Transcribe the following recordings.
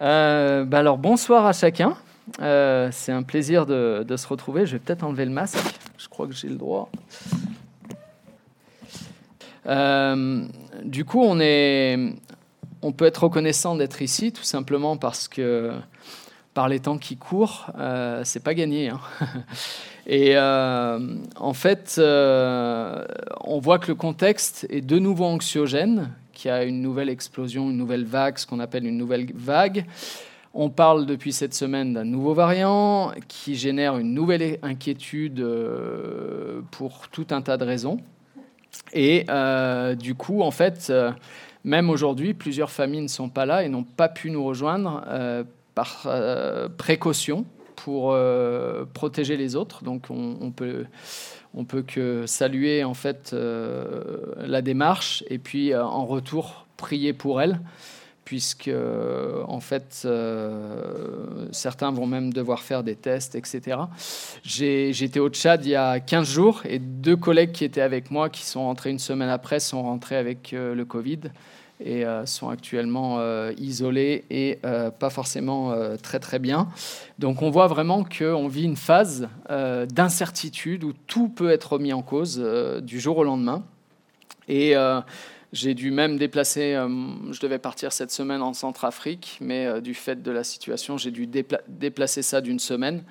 Euh, bah alors bonsoir à chacun. Euh, c'est un plaisir de, se retrouver. Je vais peut-être enlever le masque. Je crois que j'ai le droit. Euh, du coup, on, est, on peut être reconnaissant d'être ici, tout simplement parce que par les temps qui courent, c'est pas gagné. Hein. Et en fait, on voit que le contexte est de nouveau anxiogène, qu'il y a une nouvelle explosion, une nouvelle vague, ce qu'on appelle une nouvelle vague. On parle depuis cette semaine d'un nouveau variant qui génère une nouvelle inquiétude euh, pour tout un tas de raisons. Et euh, du coup, en fait, euh, même aujourd'hui, plusieurs familles ne sont pas là et n'ont pas pu nous rejoindre par précaution pour protéger les autres. Donc on, on peut on peut que saluer en fait euh, la démarche et puis euh, en retour prier pour elle puisque en fait euh, certains vont même devoir faire des tests, etc. J'étais au Tchad il y a 15 jours et deux collègues qui étaient avec moi, qui sont rentrés une semaine après, sont rentrés avec le Covid et euh, sont actuellement euh, isolés et euh, pas forcément très très bien. Donc on voit vraiment qu'on vit une phase d'incertitude où tout peut être remis en cause du jour au lendemain. Et j'ai dû même déplacer, je devais partir cette semaine en Centrafrique, mais du fait de la situation, j'ai dû déplacer ça d'une semaine.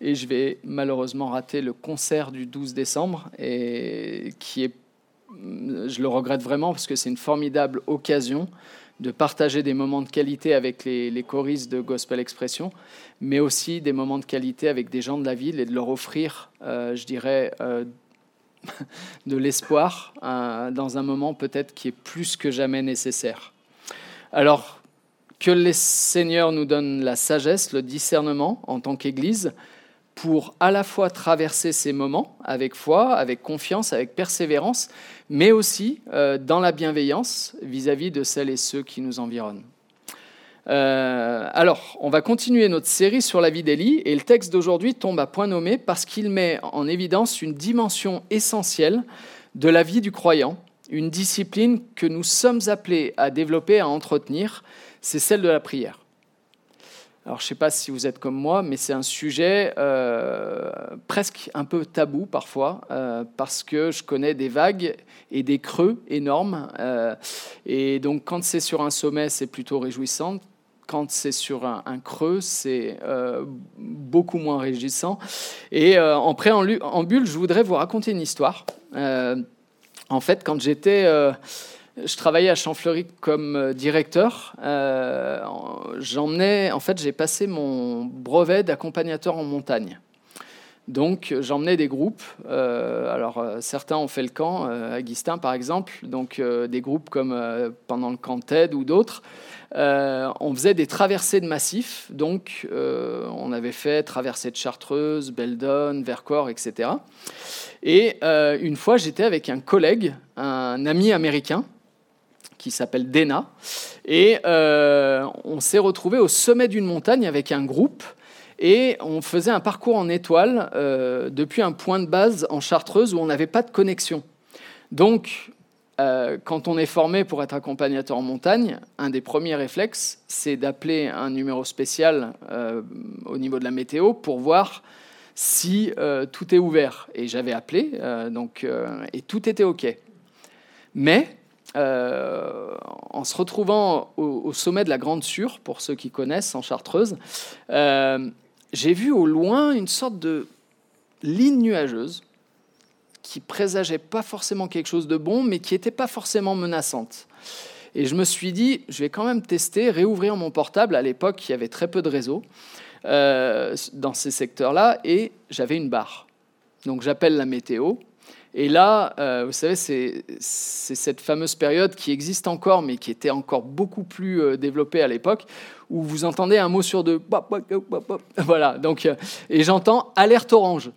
Et je vais malheureusement rater le concert du 12 décembre, et qui est je le regrette vraiment parce que c'est une formidable occasion de partager des moments de qualité avec les, choristes de Gospel Expression, mais aussi des moments de qualité avec des gens de la ville et de leur offrir, euh, je dirais, euh, de l'espoir euh, dans un moment peut-être qui est plus que jamais nécessaire. Alors, que les seigneurs nous donnent la sagesse, le discernement en tant qu'Église, pour à la fois traverser ces moments avec foi, avec confiance, avec persévérance, mais aussi euh, dans la bienveillance vis-à-vis de celles et ceux qui nous environnent. Euh, alors, on va continuer notre série sur la vie d'Élie, et le texte d'aujourd'hui tombe à point nommé parce qu'il met en évidence une dimension essentielle de la vie du croyant, une discipline que nous sommes appelés à développer, à entretenir, c'est celle de la prière. Alors, je ne sais pas si vous êtes comme moi, mais c'est un sujet euh, presque un peu tabou parfois, euh, parce que je connais des vagues et des creux énormes. Euh, et donc, quand c'est sur un sommet, c'est plutôt réjouissant. Quand c'est sur un, creux, c'est beaucoup moins réjouissant. Et en préambule, je voudrais vous raconter une histoire. en fait, quand j'étais je travaillais à Champfleury comme euh, directeur. Euh, en fait, j'ai passé mon brevet d'accompagnateur en montagne. Donc, j'emmenais des groupes. Euh, alors, certains ont fait le camp, Guistin par exemple. Donc, des groupes comme pendant le camp TED ou d'autres. on faisait des traversées de massifs. Donc, on avait fait traversée de Chartreuse, Beldon, Vercors, etc. Et une fois, j'étais avec un collègue, un ami américain, qui s'appelle Dena. Et euh, on s'est retrouvé au sommet d'une montagne avec un groupe et on faisait un parcours en étoile euh, depuis un point de base en Chartreuse où on n'avait pas de connexion. Donc, euh, quand on est formé pour être accompagnateur en montagne, un des premiers réflexes, c'est d'appeler un numéro spécial au niveau de la météo pour voir si tout est ouvert. Et j'avais appelé, donc, et tout était OK. Mais euh, en se retrouvant au, sommet de la Grande Sûre, pour ceux qui connaissent en Chartreuse, euh, j'ai vu au loin une sorte de ligne nuageuse qui présageait pas forcément quelque chose de bon, mais qui n'était pas forcément menaçante. Et je me suis dit, je vais quand même tester, réouvrir mon portable. À l'époque, il y avait très peu de réseaux euh, dans ces secteurs-là, et j'avais une barre. Donc j'appelle la météo, et là, euh, vous savez, c'est cette fameuse période qui existe encore, mais qui était encore beaucoup plus euh, développée à l'époque, où vous entendez un mot sur deux. Voilà, donc, euh, et j'entends alerte orange.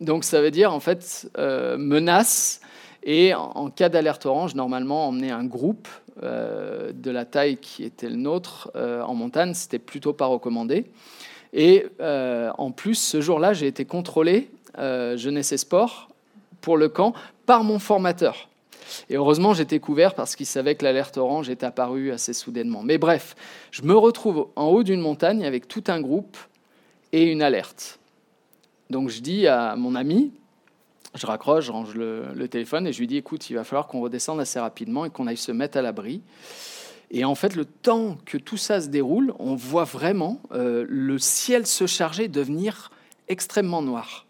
Donc ça veut dire, en fait, menace. Et en, cas d'alerte orange, normalement, emmener un groupe de la taille qui était le nôtre en montagne, c'était plutôt pas recommandé. Et en plus, ce jour-là, j'ai été contrôlé, jeunesse et sport, pour le camp par mon formateur. Et heureusement, j'étais couvert parce qu'il savait que l'alerte orange est apparue assez soudainement. Mais bref, je me retrouve en haut d'une montagne avec tout un groupe et une alerte. Donc je dis à mon ami, je raccroche, je range le, téléphone et je lui dis, écoute, il va falloir qu'on redescende assez rapidement et qu'on aille se mettre à l'abri. Et en fait, le temps que tout ça se déroule, on voit vraiment euh, le ciel se charger, devenir extrêmement noir.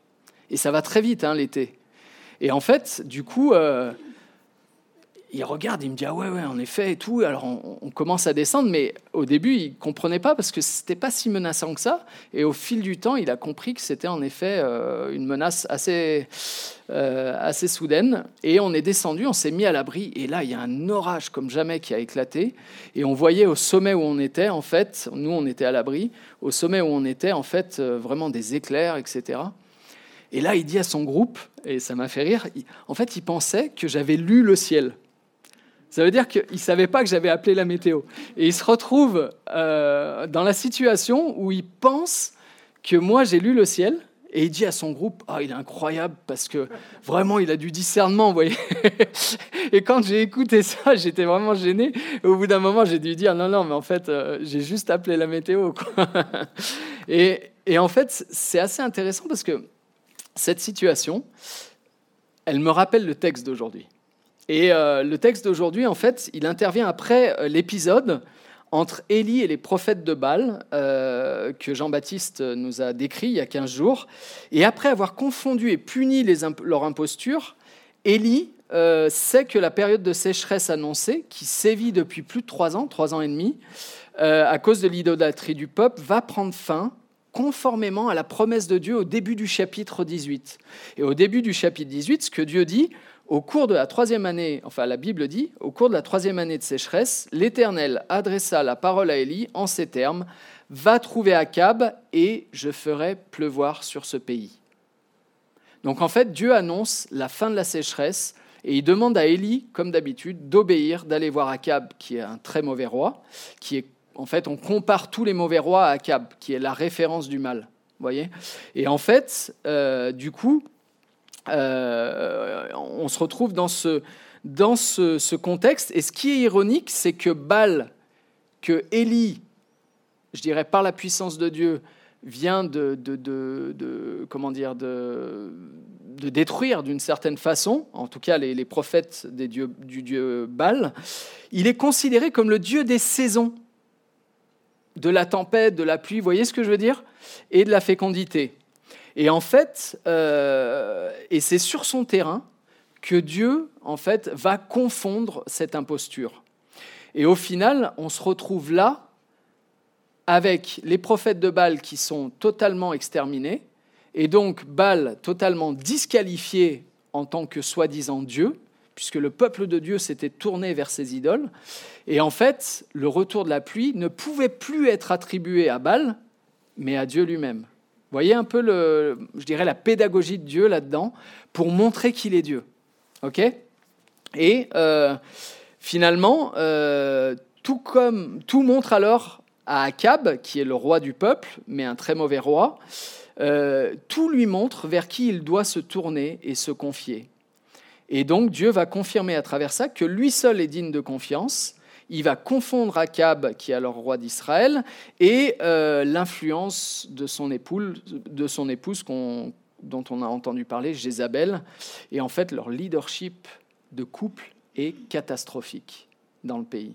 Et ça va très vite, hein, l'été. Et en fait, du coup, euh, il regarde, il me dit ah ouais ouais en effet et tout. Alors on, commence à descendre, mais au début il comprenait pas parce que c'était pas si menaçant que ça. Et au fil du temps, il a compris que c'était en effet euh, une menace assez euh, assez soudaine. Et on est descendu, on s'est mis à l'abri. Et là il y a un orage comme jamais qui a éclaté. Et on voyait au sommet où on était en fait, nous on était à l'abri, au sommet où on était en fait vraiment des éclairs, etc. Et là, il dit à son groupe, et ça m'a fait rire, en fait, il pensait que j'avais lu le ciel. Ça veut dire qu'il ne savait pas que j'avais appelé la météo. Et il se retrouve euh, dans la situation où il pense que moi j'ai lu le ciel et il dit à son groupe Ah, il est incroyable parce que vraiment il a du discernement, vous voyez. et quand j'ai écouté ça, j'étais vraiment gêné. au bout d'un moment, j'ai dû dire Non, non, mais en fait, euh, j'ai juste appelé la météo. et, et en fait, c'est assez intéressant parce que cette situation, elle me rappelle le texte d'aujourd'hui. Et euh, le texte d'aujourd'hui, en fait, il intervient après euh, l'épisode entre Élie et les prophètes de Baal, euh, que Jean-Baptiste nous a décrit il y a 15 jours. Et après avoir confondu et puni les leur imposture, Élie sait que la période de sécheresse annoncée, qui sévit depuis plus de trois ans, trois ans et demi, à cause de l'idolâtrie du peuple, va prendre fin conformément à la promesse de Dieu au début du chapitre 18. Et au début du chapitre 18, ce que Dieu dit, au cours de la troisième année, enfin la Bible dit, au cours de la troisième année de sécheresse, l'Éternel adressa la parole à Élie en ces termes Va trouver Akab et je ferai pleuvoir sur ce pays. Donc en fait, Dieu annonce la fin de la sécheresse et il demande à Élie, comme d'habitude, d'obéir, d'aller voir Akab, qui est un très mauvais roi, qui est en fait, on compare tous les mauvais rois à Akab, qui est la référence du mal. Voyez Et en fait, euh, du coup, euh, on se retrouve dans, ce, dans ce, contexte. Et ce qui est ironique, c'est que Baal, que Élie, je dirais par la puissance de Dieu, vient de, de, comment dire, de, de détruire d'une certaine façon, en tout cas les, prophètes des dieux, du dieu Baal, il est considéré comme le dieu des saisons, de la tempête, de la pluie, vous voyez ce que je veux dire, et de la fécondité. Et en fait, euh, et c'est sur son terrain que Dieu, en fait, va confondre cette imposture. Et au final, on se retrouve là avec les prophètes de Baal qui sont totalement exterminés, et donc Baal totalement disqualifié en tant que soi-disant Dieu, puisque le peuple de Dieu s'était tourné vers ses idoles. Et en fait, le retour de la pluie ne pouvait plus être attribué à Baal, mais à Dieu lui-même voyez un peu, le, je dirais, la pédagogie de Dieu là-dedans pour montrer qu'il est Dieu. OK? Et euh, finalement, euh, tout, comme, tout montre alors à Akab, qui est le roi du peuple, mais un très mauvais roi, euh, tout lui montre vers qui il doit se tourner et se confier. Et donc Dieu va confirmer à travers ça que lui seul est digne de confiance il va confondre Akab, qui est alors roi d'Israël, et euh, l'influence de son épouse, de son épouse dont on a entendu parler, Jézabel. Et en fait, leur leadership de couple est catastrophique dans le pays.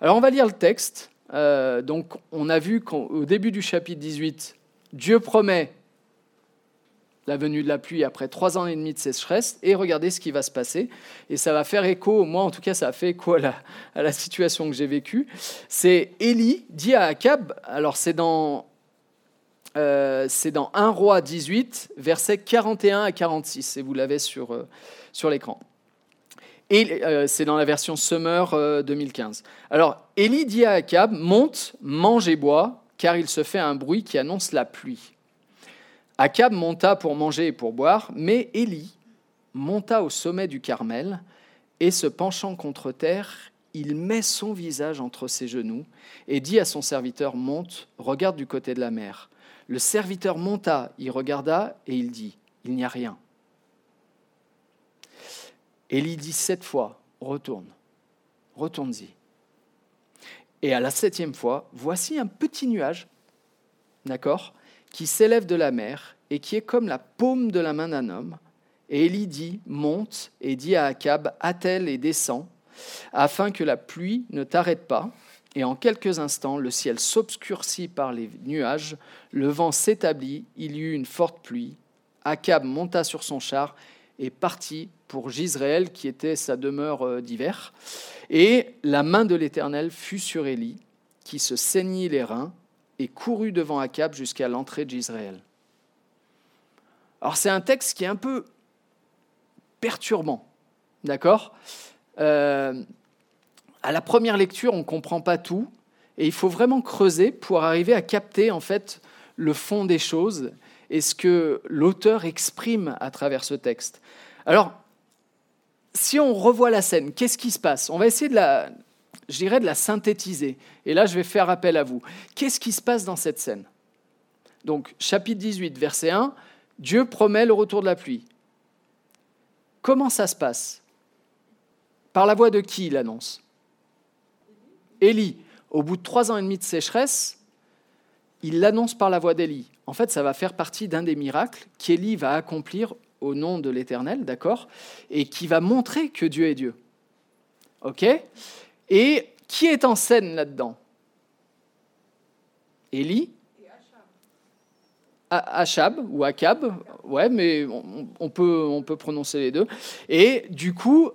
Alors on va lire le texte. Euh, donc on a vu qu'au début du chapitre 18, Dieu promet la venue de la pluie après trois ans et demi de sécheresse, et regardez ce qui va se passer. Et ça va faire écho, moi en tout cas, ça a fait écho à la, situation que j'ai vécue. C'est Élie dit à Akab, alors c'est dans, euh, c'est dans 1 roi 18, versets 41 à 46, et vous l'avez sur, euh, sur l'écran. Et euh, c'est dans la version Summer 2015. Alors, Élie dit à Akab, monte, mange et bois, car il se fait un bruit qui annonce la pluie. Akab monta pour manger et pour boire, mais Élie monta au sommet du Carmel et se penchant contre terre, il met son visage entre ses genoux et dit à son serviteur Monte, regarde du côté de la mer. Le serviteur monta, il regarda et il dit Il n'y a rien. Élie dit sept fois, retourne, retourne-y. Et à la septième fois, voici un petit nuage, d'accord, qui s'élève de la mer et qui est comme la paume de la main d'un homme. Et Élie dit, monte, et dit à Akab, attelle et descend, afin que la pluie ne t'arrête pas. Et en quelques instants, le ciel s'obscurcit par les nuages, le vent s'établit, il y eut une forte pluie. Akab monta sur son char et partit pour Gisraël, qui était sa demeure euh, d'hiver. Et la main de l'Éternel fut sur Élie, qui se saignit les reins et courut devant Akab jusqu'à l'entrée de Gisraël. Alors c'est un texte qui est un peu perturbant, d'accord? Euh, À la première lecture, on ne comprend pas tout, et il faut vraiment creuser pour arriver à capter en fait le fond des choses et ce que l'auteur exprime à travers ce texte. Alors, si on revoit la scène, qu'est-ce qui se passe? On va essayer de la, je dirais, de la synthétiser. Et là, je vais faire appel à vous. Qu'est-ce qui se passe dans cette scène? Donc, chapitre 18, verset 1, Dieu promet le retour de la pluie. Comment ça se passe? Par la voix de qui il annonce? Élie. Au bout de trois ans et demi de sécheresse, il l'annonce par la voix d'Élie. En fait, ça va faire partie d'un des miracles qu'Élie va accomplir au nom de l'Éternel, d'accord? Et qui va montrer que Dieu est Dieu. OK? Et qui est en scène là-dedans? Élie? Achab. Ou Akab, ouais, mais on, peut, on peut prononcer les deux. Et du coup,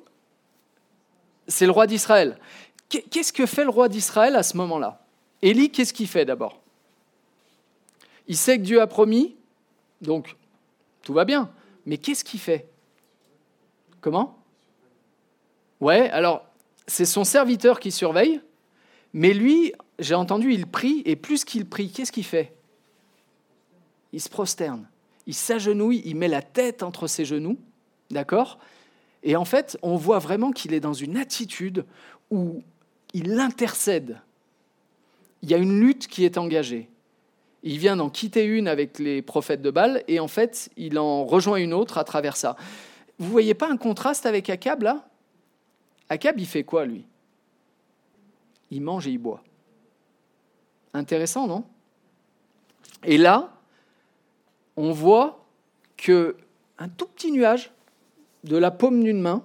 c'est le roi d'Israël. Qu'est-ce que fait le roi d'Israël à ce moment-là? Élie, qu'est-ce qu'il fait d'abord? Il sait que Dieu a promis, donc tout va bien. Mais qu'est-ce qu'il fait? Comment? Ouais, alors c'est son serviteur qui surveille, mais lui, j'ai entendu, il prie, et plus qu'il prie, qu'est-ce qu'il fait? Il se prosterne, il s'agenouille, il met la tête entre ses genoux, d'accord? Et en fait, on voit vraiment qu'il est dans une attitude où il intercède. Il y a une lutte qui est engagée. Il vient d'en quitter une avec les prophètes de Baal et en fait, il en rejoint une autre à travers ça. Vous voyez pas un contraste avec Akab là? Akab, il fait quoi lui? Il mange et il boit. Intéressant, non? Et là, on voit que un tout petit nuage de la paume d'une main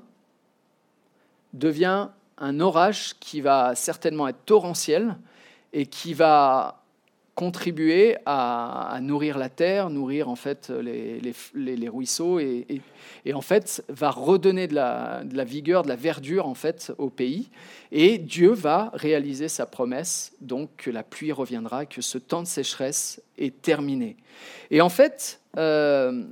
devient un orage qui va certainement être torrentiel et qui va contribuer à, nourrir la terre, nourrir en fait les, ruisseaux et, en fait va redonner de la, vigueur, de la verdure en fait au pays. Et Dieu va réaliser sa promesse, donc que la pluie reviendra, que ce temps de sécheresse est terminé. Et en fait, euh,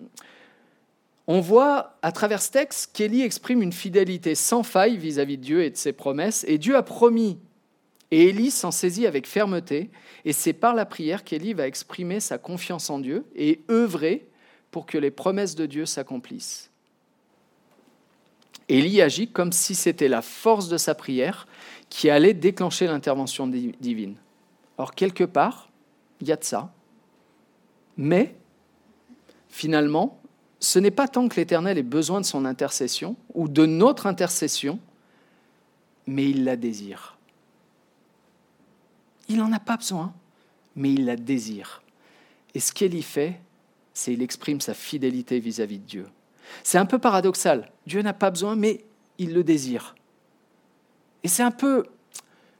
on voit à travers ce texte qu'Élie exprime une fidélité sans faille vis-à-vis -vis de Dieu et de ses promesses. Et Dieu a promis et Élie s'en saisit avec fermeté, et c'est par la prière qu'Élie va exprimer sa confiance en Dieu et œuvrer pour que les promesses de Dieu s'accomplissent. Élie agit comme si c'était la force de sa prière qui allait déclencher l'intervention divine. Or, quelque part, il y a de ça. Mais, finalement, ce n'est pas tant que l'Éternel ait besoin de son intercession ou de notre intercession, mais il la désire. Il n'en a pas besoin, mais il la désire. Et ce qu'elle y fait, c'est qu'il exprime sa fidélité vis-à-vis de Dieu. C'est un peu paradoxal. Dieu n'a pas besoin, mais il le désire. Et c'est un peu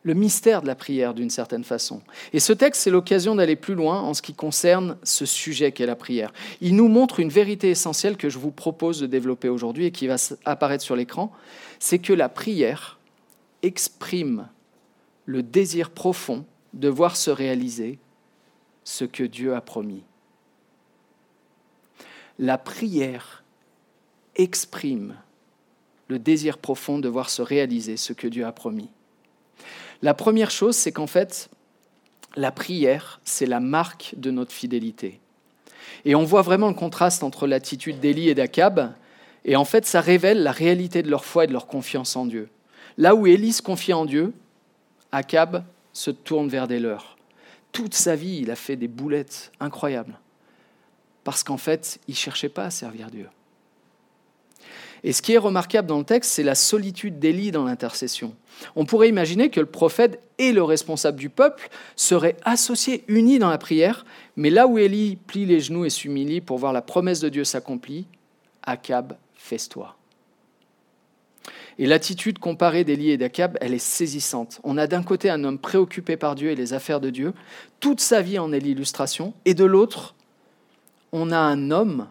le mystère de la prière d'une certaine façon. Et ce texte, c'est l'occasion d'aller plus loin en ce qui concerne ce sujet qu'est la prière. Il nous montre une vérité essentielle que je vous propose de développer aujourd'hui et qui va apparaître sur l'écran, c'est que la prière exprime le désir profond de voir se réaliser ce que Dieu a promis. La prière exprime le désir profond de voir se réaliser ce que Dieu a promis. La première chose, c'est qu'en fait, la prière, c'est la marque de notre fidélité. Et on voit vraiment le contraste entre l'attitude d'Élie et d'Akab, et en fait, ça révèle la réalité de leur foi et de leur confiance en Dieu. Là où Élie se confie en Dieu, Akab se tourne vers des leurs. Toute sa vie, il a fait des boulettes incroyables. Parce qu'en fait, il ne cherchait pas à servir Dieu. Et ce qui est remarquable dans le texte, c'est la solitude d'Élie dans l'intercession. On pourrait imaginer que le prophète et le responsable du peuple seraient associés, unis dans la prière, mais là où Élie plie les genoux et s'humilie pour voir la promesse de Dieu s'accomplir, Akab festoie. Et l'attitude comparée d'Élie et d'Akab, elle est saisissante. On a d'un côté un homme préoccupé par Dieu et les affaires de Dieu, toute sa vie en est l'illustration, et de l'autre, on a un homme,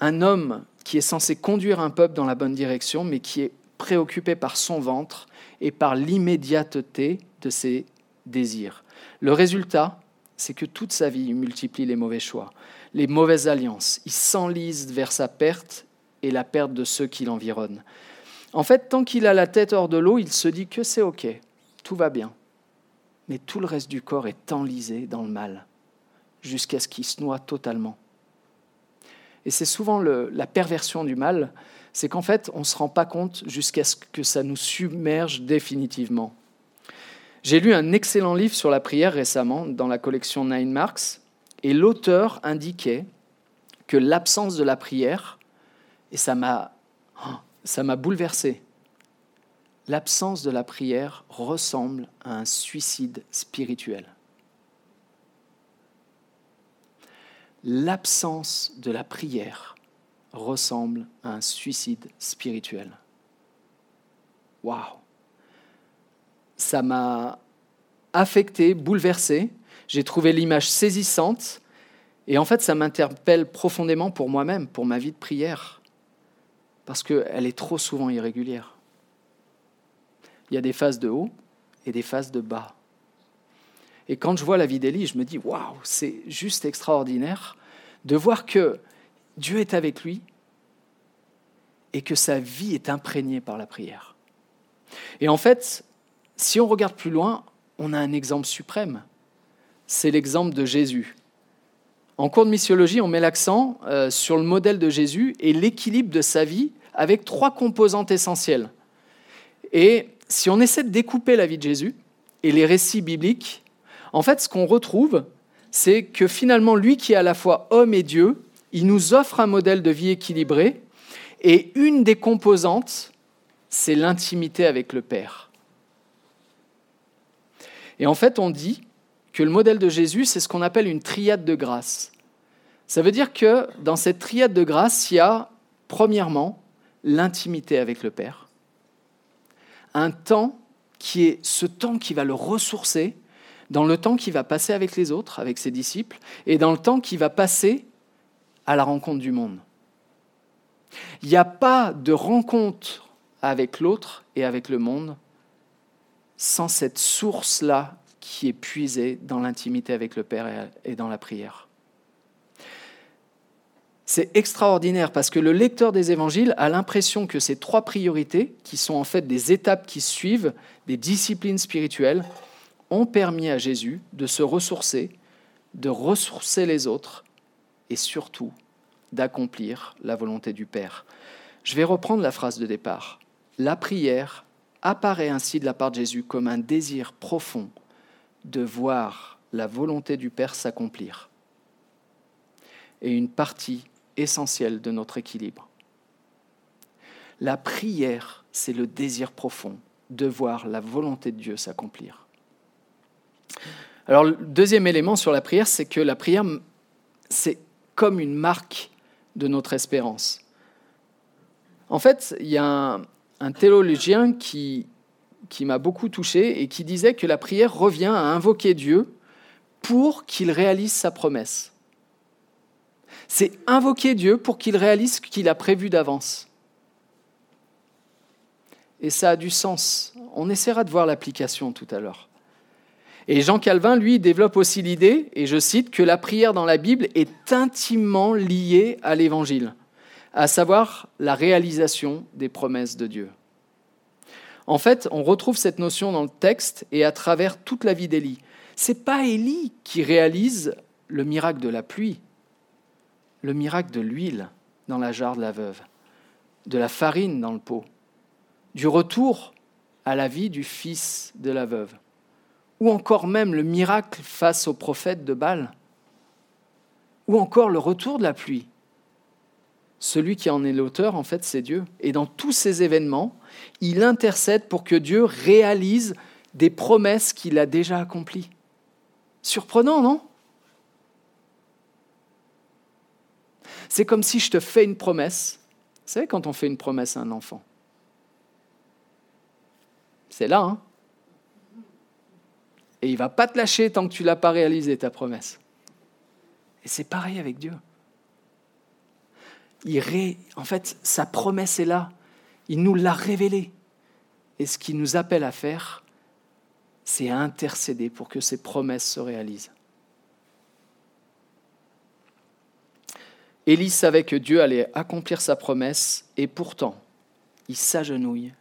un homme qui est censé conduire un peuple dans la bonne direction, mais qui est préoccupé par son ventre et par l'immédiateté de ses désirs. Le résultat, c'est que toute sa vie, il multiplie les mauvais choix, les mauvaises alliances. Il s'enlise vers sa perte et la perte de ceux qui l'environnent. En fait, tant qu'il a la tête hors de l'eau, il se dit que c'est OK, tout va bien. Mais tout le reste du corps est enlisé dans le mal, jusqu'à ce qu'il se noie totalement. Et c'est souvent la perversion du mal, c'est qu'en fait, on ne se rend pas compte jusqu'à ce que ça nous submerge définitivement. J'ai lu un excellent livre sur la prière récemment dans la collection Nine Marks, et l'auteur indiquait que l'absence de la prière, et ça m'a, ça m'a bouleversé, l'absence de la prière ressemble à un suicide spirituel. l'absence de la prière ressemble à un suicide spirituel. Waouh Ça m'a affecté, bouleversé. J'ai trouvé l'image saisissante. Et en fait, ça m'interpelle profondément pour moi-même, pour ma vie de prière. Parce qu'elle est trop souvent irrégulière. Il y a des phases de haut et des phases de bas. Et quand je vois la vie d'Élie, je me dis, waouh, c'est juste extraordinaire de voir que Dieu est avec lui et que sa vie est imprégnée par la prière. Et en fait, si on regarde plus loin, on a un exemple suprême. C'est l'exemple de Jésus. En cours de missiologie, on met l'accent euh, sur le modèle de Jésus et l'équilibre de sa vie avec trois composantes essentielles. Et si on essaie de découper la vie de Jésus et les récits bibliques, en fait, ce qu'on retrouve, c'est que finalement, lui qui est à la fois homme et Dieu, il nous offre un modèle de vie équilibré, et une des composantes, c'est l'intimité avec le Père. Et en fait, on dit que le modèle de Jésus, c'est ce qu'on appelle une triade de grâce. Ça veut dire que dans cette triade de grâce, il y a, premièrement, l'intimité avec le Père. Un temps qui est ce temps qui va le ressourcer, dans le temps qu'il va passer avec les autres, avec ses disciples, et dans le temps qu'il va passer à la rencontre du monde. Il n'y a pas de rencontre avec l'autre et avec le monde sans cette source-là qui est puisée dans l'intimité avec le Père et dans la prière. C'est extraordinaire parce que le lecteur des évangiles a l'impression que ces trois priorités, qui sont en fait des étapes qui suivent, des disciplines spirituelles, ont permis à Jésus de se ressourcer, de ressourcer les autres et surtout d'accomplir la volonté du Père. Je vais reprendre la phrase de départ. La prière apparaît ainsi de la part de Jésus comme un désir profond de voir la volonté du Père s'accomplir et une partie essentielle de notre équilibre. La prière, c'est le désir profond de voir la volonté de Dieu s'accomplir. Alors, le deuxième élément sur la prière, c'est que la prière, c'est comme une marque de notre espérance. En fait, il y a un, théologien qui, qui m'a beaucoup touché et qui disait que la prière revient à invoquer Dieu pour qu'il réalise sa promesse. C'est invoquer Dieu pour qu'il réalise ce qu'il a prévu d'avance. Et ça a du sens. On essaiera de voir l'application tout à l'heure. Et Jean Calvin, lui, développe aussi l'idée, et je cite, que la prière dans la Bible est intimement liée à l'Évangile, à savoir la réalisation des promesses de Dieu. En fait, on retrouve cette notion dans le texte et à travers toute la vie d'Élie. C'est pas Élie qui réalise le miracle de la pluie, le miracle de l'huile dans la jarre de la veuve, de la farine dans le pot, du retour à la vie du fils de la veuve ou encore même le miracle face au prophète de Baal, ou encore le retour de la pluie. Celui qui en est l'auteur, en fait, c'est Dieu. Et dans tous ces événements, il intercède pour que Dieu réalise des promesses qu'il a déjà accomplies. Surprenant, non? C'est comme si je te fais une promesse. Savez quand on fait une promesse à un enfant C'est là, hein Et il va pas te lâcher tant que tu l'as pas réalisé, ta promesse. Et c'est pareil avec Dieu. En fait, sa promesse est là. Il nous l'a révélée. Et ce qu'il nous appelle à faire, c'est à intercéder pour que ces promesses se réalisent. Élie savait que Dieu allait accomplir sa promesse et pourtant, il s'agenouille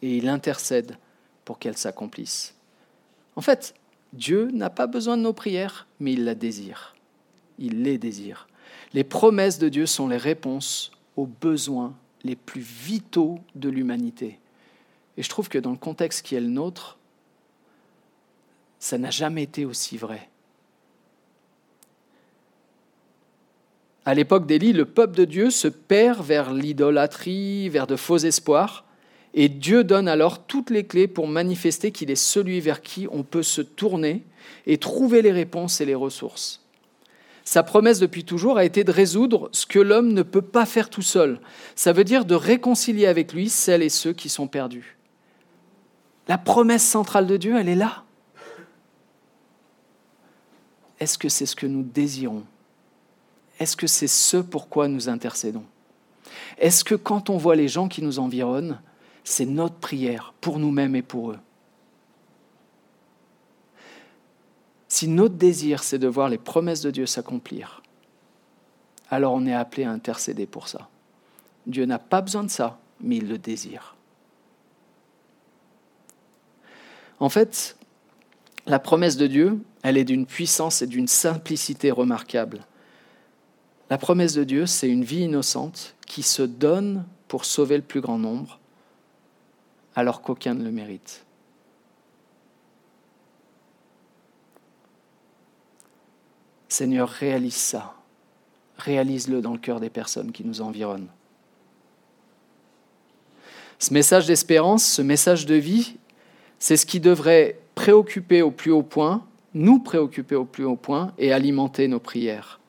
et il intercède pour qu'elle s'accomplisse. En fait, Dieu n'a pas besoin de nos prières, mais il la désire. Il les désire. Les promesses de Dieu sont les réponses aux besoins les plus vitaux de l'humanité. Et je trouve que dans le contexte qui est le nôtre, ça n'a jamais été aussi vrai. À l'époque d'Élie, le peuple de Dieu se perd vers l'idolâtrie, vers de faux espoirs, et Dieu donne alors toutes les clés pour manifester qu'il est celui vers qui on peut se tourner et trouver les réponses et les ressources. Sa promesse depuis toujours a été de résoudre ce que l'homme ne peut pas faire tout seul. Ça veut dire de réconcilier avec lui celles et ceux qui sont perdus. La promesse centrale de Dieu, elle est là. Est-ce que c'est ce que nous désirons? Est-ce que c'est ce pourquoi nous intercédons? Est-ce que quand on voit les gens qui nous environnent, c'est notre prière pour nous-mêmes et pour eux? Si notre désir, c'est de voir les promesses de Dieu s'accomplir, alors on est appelé à intercéder pour ça. Dieu n'a pas besoin de ça, mais il le désire. En fait, la promesse de Dieu, elle est d'une puissance et d'une simplicité remarquables. La promesse de Dieu, c'est une vie innocente qui se donne pour sauver le plus grand nombre, alors qu'aucun ne le mérite. Seigneur, réalise ça. Réalise-le dans le cœur des personnes qui nous environnent. Ce message d'espérance, ce message de vie, c'est ce qui devrait préoccuper au plus haut point, nous préoccuper au plus haut point et alimenter nos prières.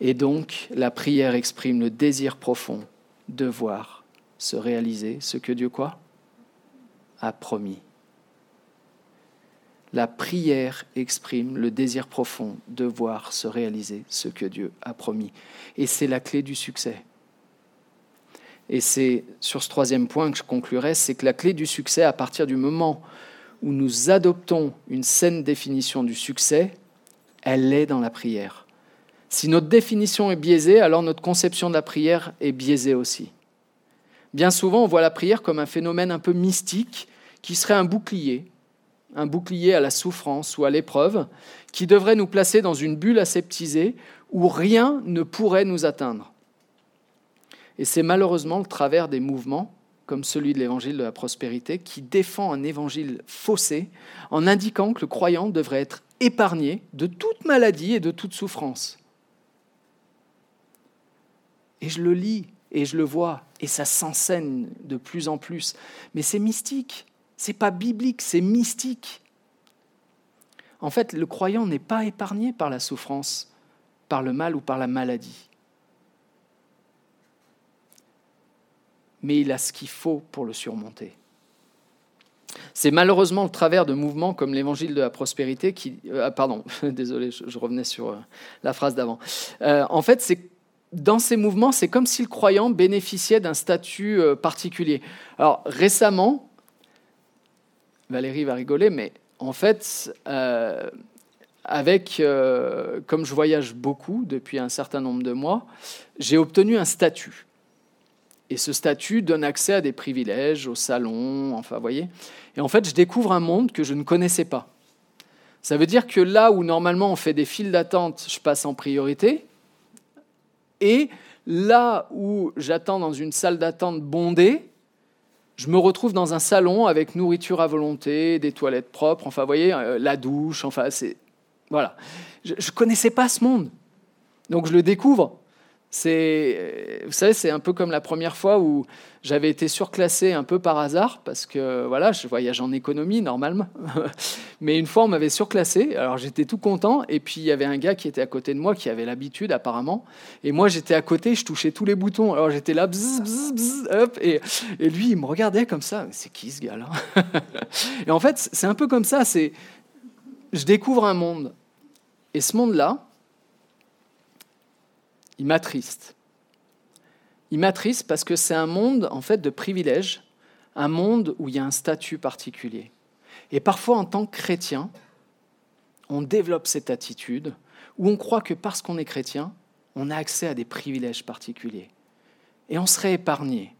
Et donc, la prière exprime le désir profond de voir se réaliser ce que Dieu quoi a promis. La prière exprime le désir profond de voir se réaliser ce que Dieu a promis. Et c'est la clé du succès. Et c'est sur ce troisième point que je conclurai, c'est que la clé du succès, à partir du moment où nous adoptons une saine définition du succès, elle est dans la prière. Si notre définition est biaisée, alors notre conception de la prière est biaisée aussi. Bien souvent, on voit la prière comme un phénomène un peu mystique qui serait un bouclier, un bouclier à la souffrance ou à l'épreuve, qui devrait nous placer dans une bulle aseptisée où rien ne pourrait nous atteindre. Et c'est malheureusement le travers des mouvements, comme celui de l'évangile de la prospérité, qui défend un évangile faussé en indiquant que le croyant devrait être épargné de toute maladie et de toute souffrance. Et je le lis et je le vois et ça s'enseigne de plus en plus. Mais c'est mystique. C'est pas biblique, c'est mystique. En fait, le croyant n'est pas épargné par la souffrance, par le mal ou par la maladie. Mais il a ce qu'il faut pour le surmonter. C'est malheureusement le travers de mouvements comme l'évangile de la prospérité qui... Euh, pardon, désolé, je, revenais sur euh, la phrase d'avant. Euh, en fait, c'est dans ces mouvements, c'est comme si le croyant bénéficiait d'un statut particulier. Alors récemment, Valérie va rigoler, mais en fait, euh, avec, euh, comme je voyage beaucoup depuis un certain nombre de mois, j'ai obtenu un statut. Et ce statut donne accès à des privilèges, au salon, enfin, vous voyez. Et en fait, je découvre un monde que je ne connaissais pas. Ça veut dire que là où normalement on fait des files d'attente, je passe en priorité, et là où j'attends dans une salle d'attente bondée, je me retrouve dans un salon avec nourriture à volonté, des toilettes propres, enfin, vous voyez, euh, la douche, enfin, c'est. Voilà. Je ne connaissais pas ce monde. Donc je le découvre. C'est, vous savez, c'est un peu comme la première fois où j'avais été surclassé un peu par hasard parce que voilà, je voyage en économie normalement, mais une fois on m'avait surclassé. Alors j'étais tout content et puis il y avait un gars qui était à côté de moi qui avait l'habitude apparemment et moi j'étais à côté, je touchais tous les boutons. Alors j'étais là, bzz, bzz, bzz, hop, et, lui il me regardait comme ça. C'est qui ce gars-là? Et en fait c'est un peu comme ça. C'est je découvre un monde et ce monde-là il m'attriste. Il m'attriste parce que c'est un monde en fait de privilèges, un monde où il y a un statut particulier. Et parfois, en tant que chrétien, on développe cette attitude où on croit que parce qu'on est chrétien, on a accès à des privilèges particuliers. Et on serait épargné.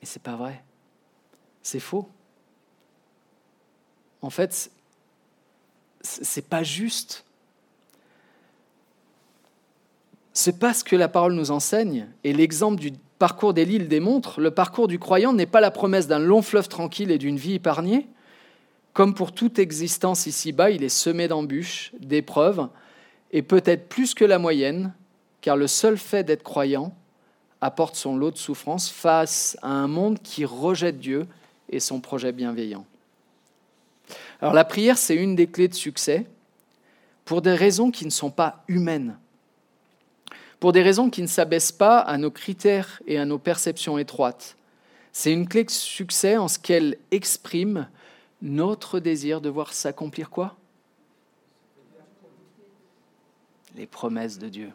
Mais ce n'est pas vrai. C'est faux. En fait, ce n'est pas juste. C'est pas ce que la parole nous enseigne, et l'exemple du parcours d'Élie le démontre. Le parcours du croyant n'est pas la promesse d'un long fleuve tranquille et d'une vie épargnée. Comme pour toute existence ici-bas, il est semé d'embûches, d'épreuves, et peut-être plus que la moyenne, car le seul fait d'être croyant apporte son lot de souffrance face à un monde qui rejette Dieu et son projet bienveillant. Alors la prière, c'est une des clés de succès pour des raisons qui ne sont pas humaines pour des raisons qui ne s'abaissent pas à nos critères et à nos perceptions étroites. C'est une clé de succès en ce qu'elle exprime notre désir de voir s'accomplir quoi? Les promesses de Dieu.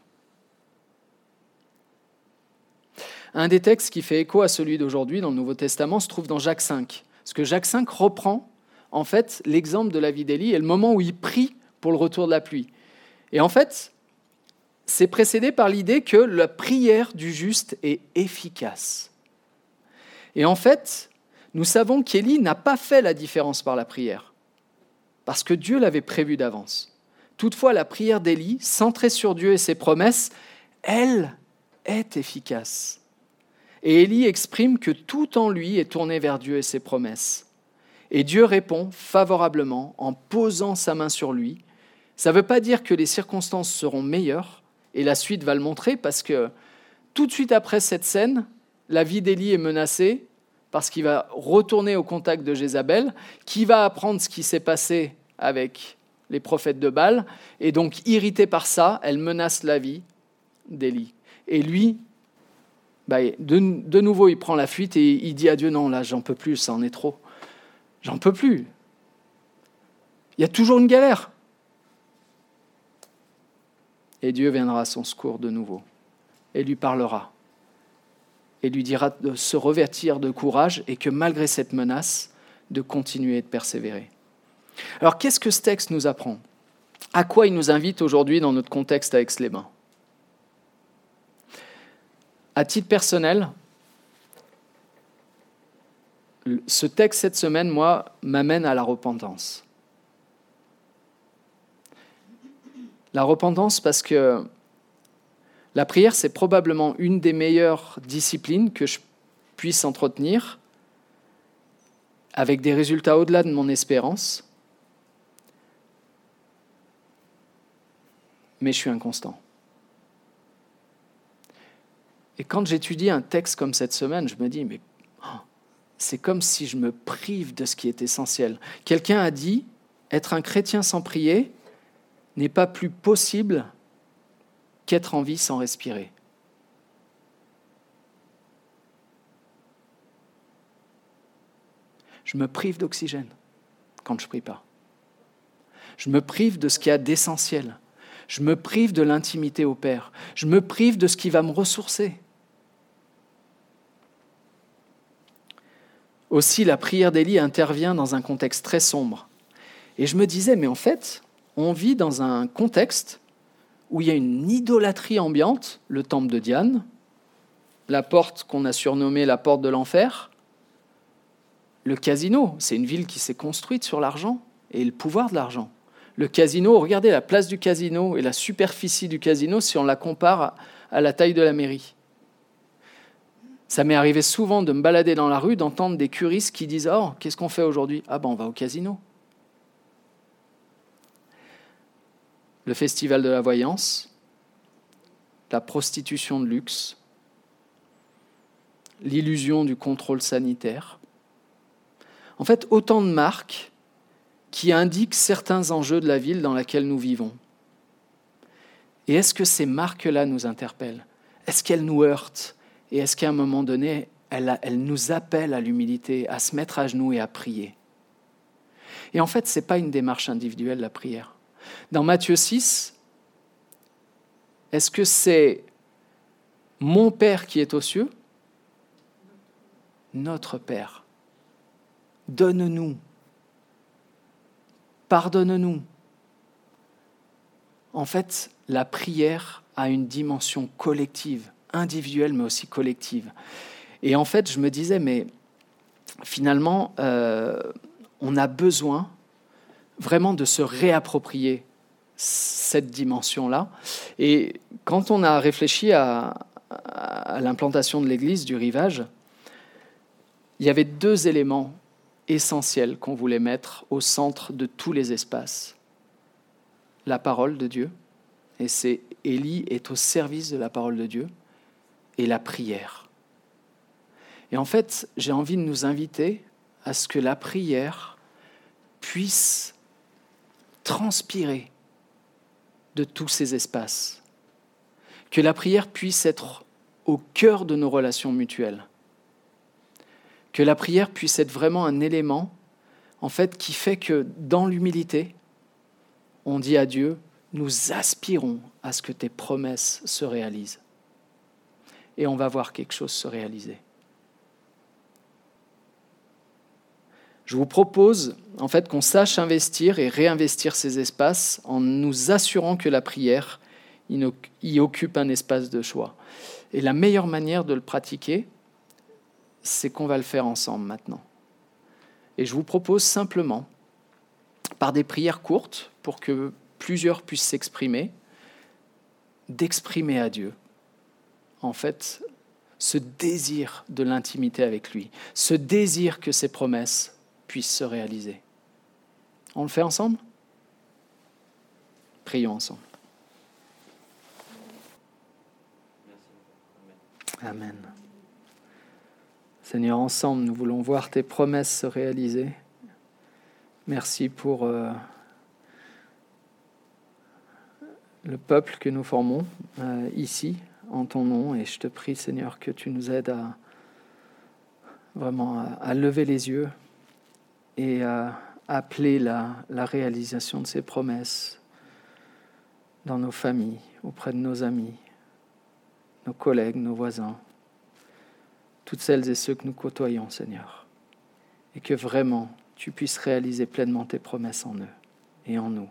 Un des textes qui fait écho à celui d'aujourd'hui dans le Nouveau Testament se trouve dans Jacques V. Parce que Jacques V reprend en fait l'exemple de la vie d'Élie et le moment où il prie pour le retour de la pluie. Et en fait, c'est précédé par l'idée que la prière du juste est efficace. Et en fait, nous savons qu'Élie n'a pas fait la différence par la prière, parce que Dieu l'avait prévu d'avance. Toutefois, la prière d'Élie, centrée sur Dieu et ses promesses, elle est efficace. Et Élie exprime que tout en lui est tourné vers Dieu et ses promesses. Et Dieu répond favorablement en posant sa main sur lui. Ça ne veut pas dire que les circonstances seront meilleures, et la suite va le montrer parce que tout de suite après cette scène, la vie d'Élie est menacée parce qu'il va retourner au contact de Jézabel, qui va apprendre ce qui s'est passé avec les prophètes de Baal, et donc irritée par ça, elle menace la vie d'Élie. Et lui, bah, de, de, nouveau, il prend la fuite et il dit à Dieu, non, là, j'en peux plus, ça en est trop. J'en peux plus. Il y a toujours une galère et Dieu viendra à son secours de nouveau et lui parlera et lui dira de se revêtir de courage et que malgré cette menace, de continuer et de persévérer. Alors qu'est-ce que ce texte nous apprend? À quoi il nous invite aujourd'hui dans notre contexte à Aix-les-Bains À titre personnel, ce texte cette semaine, moi, m'amène à la repentance. La repentance parce que la prière, c'est probablement une des meilleures disciplines que je puisse entretenir, avec des résultats au-delà de mon espérance. Mais je suis inconstant. Et quand j'étudie un texte comme cette semaine, je me dis, mais oh, c'est comme si je me prive de ce qui est essentiel. Quelqu'un a dit, être un chrétien sans prier, n'est pas plus possible qu'être en vie sans respirer. Je me prive d'oxygène quand je prie pas. Je me prive de ce qu'il y a d'essentiel. Je me prive de l'intimité au Père. Je me prive de ce qui va me ressourcer. Aussi, la prière d'Élie intervient dans un contexte très sombre. Et je me disais, mais en fait, on vit dans un contexte où il y a une idolâtrie ambiante, le temple de Diane, la porte qu'on a surnommée la porte de l'enfer, le casino, c'est une ville qui s'est construite sur l'argent et le pouvoir de l'argent. Le casino, regardez la place du casino et la superficie du casino si on la compare à la taille de la mairie. Ça m'est arrivé souvent de me balader dans la rue, d'entendre des curistes qui disent Oh, qu'est-ce qu'on fait aujourd'hui? Ah ben on va au casino. Le festival de la voyance, la prostitution de luxe, l'illusion du contrôle sanitaire. En fait, autant de marques qui indiquent certains enjeux de la ville dans laquelle nous vivons. Et est-ce que ces marques-là nous interpellent? Est-ce qu'elles nous heurtent? Et est-ce qu'à un moment donné, elles, nous appellent à l'humilité, à se mettre à genoux et à prier? Et en fait, ce n'est pas une démarche individuelle, la prière. Dans Matthieu 6, est-ce que c'est mon Père qui est aux cieux? Notre Père. Donne-nous. Pardonne-nous. En fait, la prière a une dimension collective, individuelle mais aussi collective. Et en fait, je me disais, mais finalement, euh, on a besoin vraiment de se réapproprier cette dimension-là. Et quand on a réfléchi à, à l'implantation de l'église du rivage, il y avait deux éléments essentiels qu'on voulait mettre au centre de tous les espaces. La parole de Dieu, et c'est Élie est au service de la parole de Dieu, et la prière. Et en fait, j'ai envie de nous inviter à ce que la prière puisse transpirer de tous ces espaces, que la prière puisse être au cœur de nos relations mutuelles, que la prière puisse être vraiment un élément en fait qui fait que dans l'humilité, on dit à Dieu, nous aspirons à ce que tes promesses se réalisent. Et on va voir quelque chose se réaliser. Je vous propose en fait qu'on sache investir et réinvestir ces espaces en nous assurant que la prière y occupe un espace de choix. Et la meilleure manière de le pratiquer, c'est qu'on va le faire ensemble maintenant. Et je vous propose simplement, par des prières courtes, pour que plusieurs puissent s'exprimer, d'exprimer à Dieu, en fait, ce désir de l'intimité avec lui, ce désir que ses promesses puisse se réaliser. On le fait ensemble? Prions ensemble. Amen. Seigneur, ensemble, nous voulons voir tes promesses se réaliser. Merci pour euh, le peuple que nous formons euh, ici, en ton nom, et je te prie, Seigneur, que tu nous aides à vraiment à lever les yeux et à appeler la, réalisation de ces promesses dans nos familles, auprès de nos amis, nos collègues, nos voisins, toutes celles et ceux que nous côtoyons, Seigneur, et que vraiment tu puisses réaliser pleinement tes promesses en eux et en nous.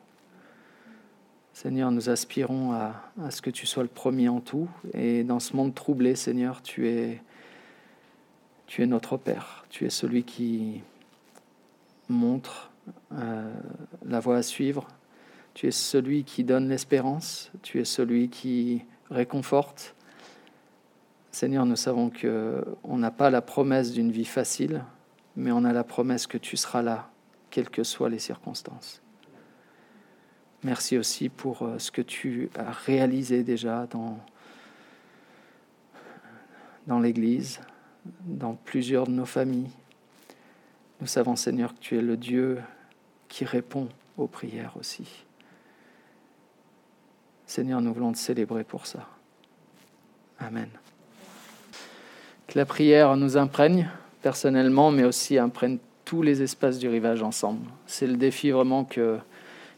Seigneur, nous aspirons à, à, ce que tu sois le premier en tout, et dans ce monde troublé, Seigneur, tu es, tu es notre Père, tu es celui qui, montre euh, la voie à suivre. Tu es celui qui donne l'espérance, tu es celui qui réconforte. Seigneur, nous savons que on n'a pas la promesse d'une vie facile, mais on a la promesse que tu seras là, quelles que soient les circonstances. Merci aussi pour euh, ce que tu as réalisé déjà dans, dans l'Église, dans plusieurs de nos familles. Nous savons, Seigneur, que tu es le Dieu qui répond aux prières aussi. Seigneur, nous voulons te célébrer pour ça. Amen. Que la prière nous imprègne personnellement, mais aussi imprègne tous les espaces du rivage ensemble. C'est le défi vraiment que,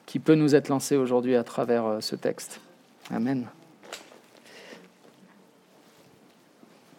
qui peut nous être lancé aujourd'hui à travers euh, ce texte. Amen.